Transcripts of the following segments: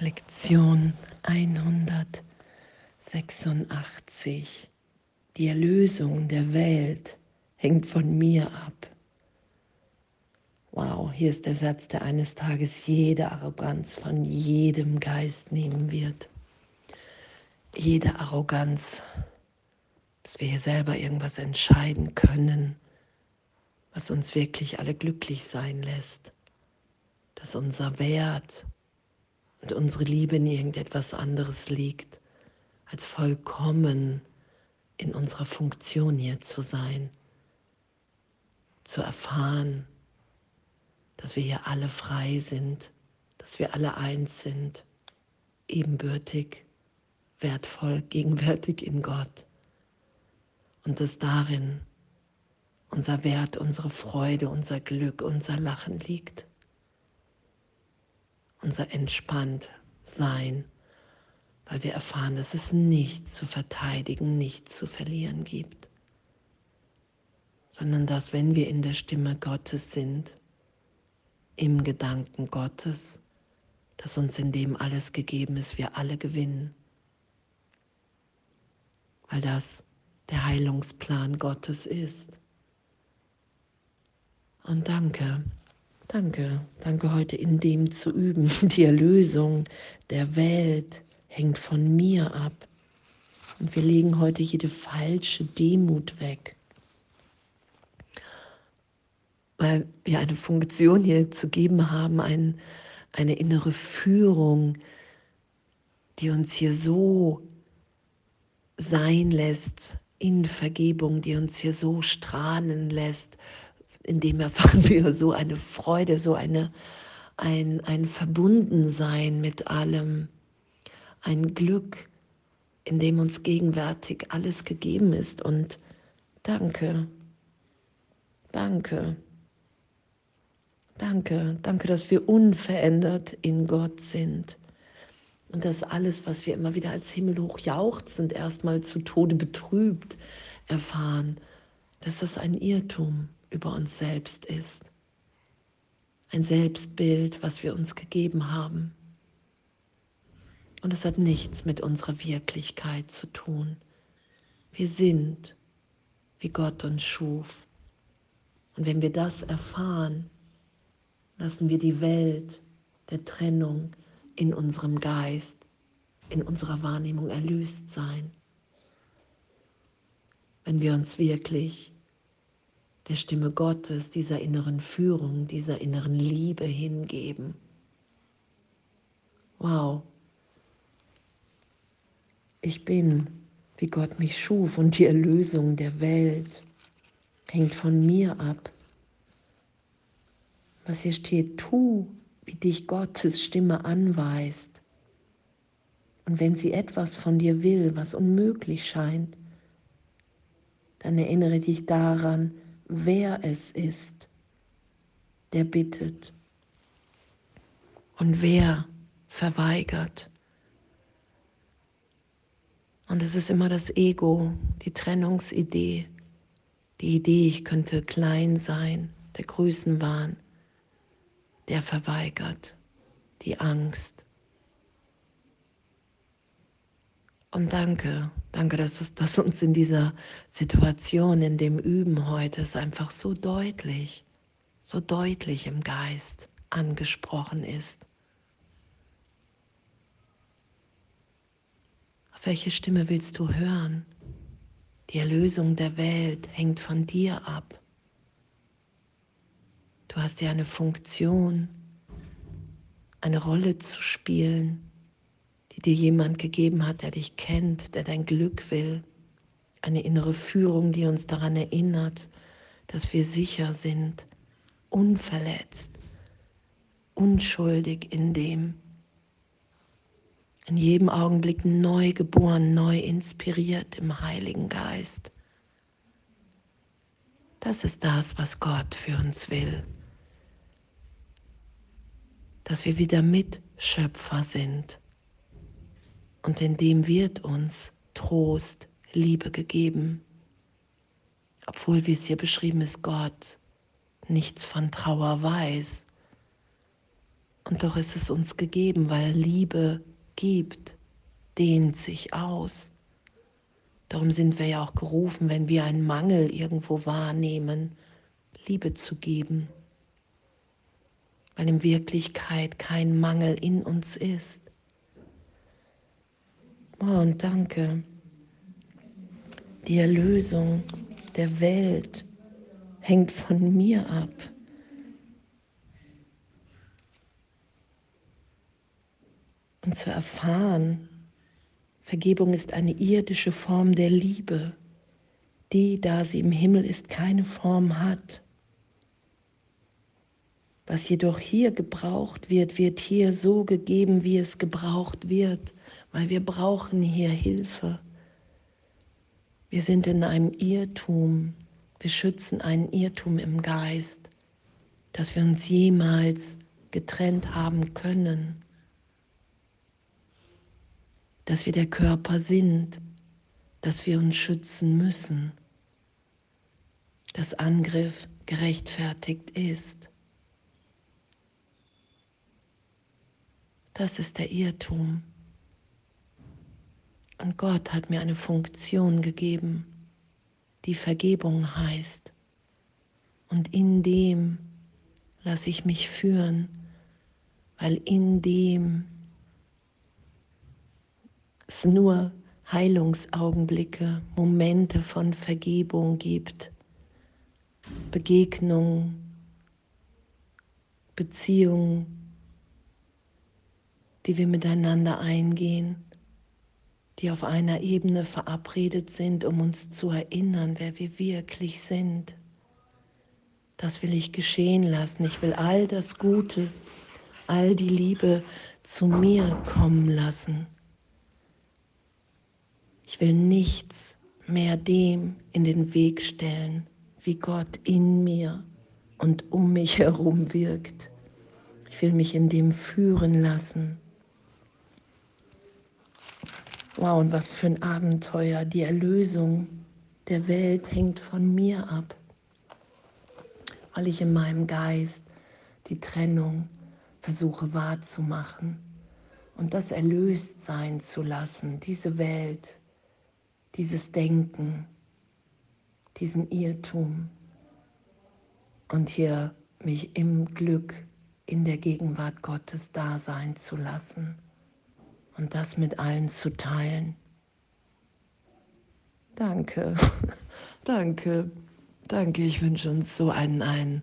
Lektion 186. Die Erlösung der Welt hängt von mir ab. Wow, hier ist der Satz, der eines Tages jede Arroganz von jedem Geist nehmen wird. Jede Arroganz, dass wir hier selber irgendwas entscheiden können, was uns wirklich alle glücklich sein lässt, dass unser Wert und unsere Liebe in irgendetwas anderes liegt, als vollkommen in unserer Funktion hier zu sein, zu erfahren, dass wir hier alle frei sind, dass wir alle eins sind, ebenbürtig, wertvoll, gegenwärtig in Gott. Und dass darin unser Wert, unsere Freude, unser Glück, unser Lachen liegt unser entspannt Sein, weil wir erfahren, dass es nichts zu verteidigen, nichts zu verlieren gibt, sondern dass wenn wir in der Stimme Gottes sind, im Gedanken Gottes, dass uns in dem alles gegeben ist, wir alle gewinnen, weil das der Heilungsplan Gottes ist. Und danke, Danke, danke heute in dem zu üben. Die Erlösung der Welt hängt von mir ab. Und wir legen heute jede falsche Demut weg. Weil wir eine Funktion hier zu geben haben, ein, eine innere Führung, die uns hier so sein lässt in Vergebung, die uns hier so strahlen lässt in dem erfahren wir so eine Freude, so eine, ein, ein Verbundensein mit allem, ein Glück, in dem uns gegenwärtig alles gegeben ist. Und danke, danke, danke, danke, dass wir unverändert in Gott sind. Und dass alles, was wir immer wieder als himmelhoch jauchzend erstmal zu Tode betrübt erfahren, dass das ein Irrtum über uns selbst ist. Ein Selbstbild, was wir uns gegeben haben. Und es hat nichts mit unserer Wirklichkeit zu tun. Wir sind, wie Gott uns schuf. Und wenn wir das erfahren, lassen wir die Welt der Trennung in unserem Geist, in unserer Wahrnehmung erlöst sein. Wenn wir uns wirklich der Stimme Gottes, dieser inneren Führung, dieser inneren Liebe hingeben. Wow. Ich bin, wie Gott mich schuf und die Erlösung der Welt hängt von mir ab. Was hier steht, tu, wie dich Gottes Stimme anweist. Und wenn sie etwas von dir will, was unmöglich scheint, dann erinnere dich daran, wer es ist, der bittet und wer verweigert. Und es ist immer das Ego, die Trennungsidee, die Idee, ich könnte klein sein, der Größenwahn, der verweigert, die Angst. Und danke, danke, dass, dass uns in dieser Situation, in dem Üben heute, es einfach so deutlich, so deutlich im Geist angesprochen ist. Auf welche Stimme willst du hören? Die Erlösung der Welt hängt von dir ab. Du hast ja eine Funktion, eine Rolle zu spielen die dir jemand gegeben hat, der dich kennt, der dein Glück will. Eine innere Führung, die uns daran erinnert, dass wir sicher sind, unverletzt, unschuldig in dem. In jedem Augenblick neu geboren, neu inspiriert im Heiligen Geist. Das ist das, was Gott für uns will. Dass wir wieder Mitschöpfer sind und in dem wird uns Trost, Liebe gegeben. Obwohl, wie es hier beschrieben ist, Gott nichts von Trauer weiß Und doch ist es uns gegeben, weil Liebe gibt, dehnt sich aus. Darum sind wir ja auch gerufen, wenn wir einen Mangel irgendwo wahrnehmen, Liebe zu geben. Weil in Wirklichkeit kein Mangel in uns ist. Oh, und danke. Die Erlösung der Welt hängt von mir ab. Und zu erfahren, Vergebung ist eine irdische Form der Liebe, die, da sie im Himmel ist, keine Form hat. Was jedoch hier gebraucht wird, wird hier so gegeben, wie es gebraucht wird, weil wir brauchen hier Hilfe. Wir sind in einem Irrtum, wir schützen einen Irrtum im Geist, dass wir uns jemals getrennt haben können dass wir der Körper sind, dass wir uns schützen müssen, dass Angriff gerechtfertigt ist. Das ist der Irrtum. Und Gott hat mir eine Funktion gegeben, die Vergebung heißt. Und in dem lasse ich mich führen, weil in dem es nur Heilungsaugenblicke, Momente von Vergebung gibt, Begegnung, Beziehungen, die wir miteinander eingehen, die auf einer Ebene verabredet sind, um uns zu erinnern, wer wir wirklich sind. Das will ich geschehen lassen. Ich will all das Gute, all die Liebe zu mir kommen lassen. Ich will nichts mehr dem in den Weg stellen, wie Gott in mir und um mich herum wirkt. Ich will mich in dem führen lassen. Wow, und was für ein Abenteuer. Die Erlösung der Welt hängt von mir ab, weil ich in meinem Geist die Trennung versuche wahrzumachen und das erlöst sein zu lassen, diese Welt dieses Denken, diesen Irrtum und hier mich im Glück in der Gegenwart Gottes da sein zu lassen und das mit allen zu teilen. Danke, danke, danke. Ich wünsche uns so einen, einen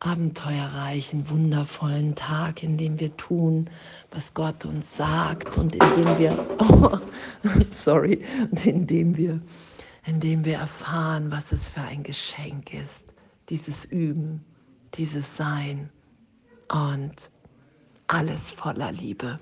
abenteuerreichen, wundervollen Tag, in dem wir tun, was Gott uns sagt und in dem wir, oh, sorry, in dem wir, in dem wir erfahren, was es für ein Geschenk ist, dieses Üben, dieses Sein und alles voller Liebe.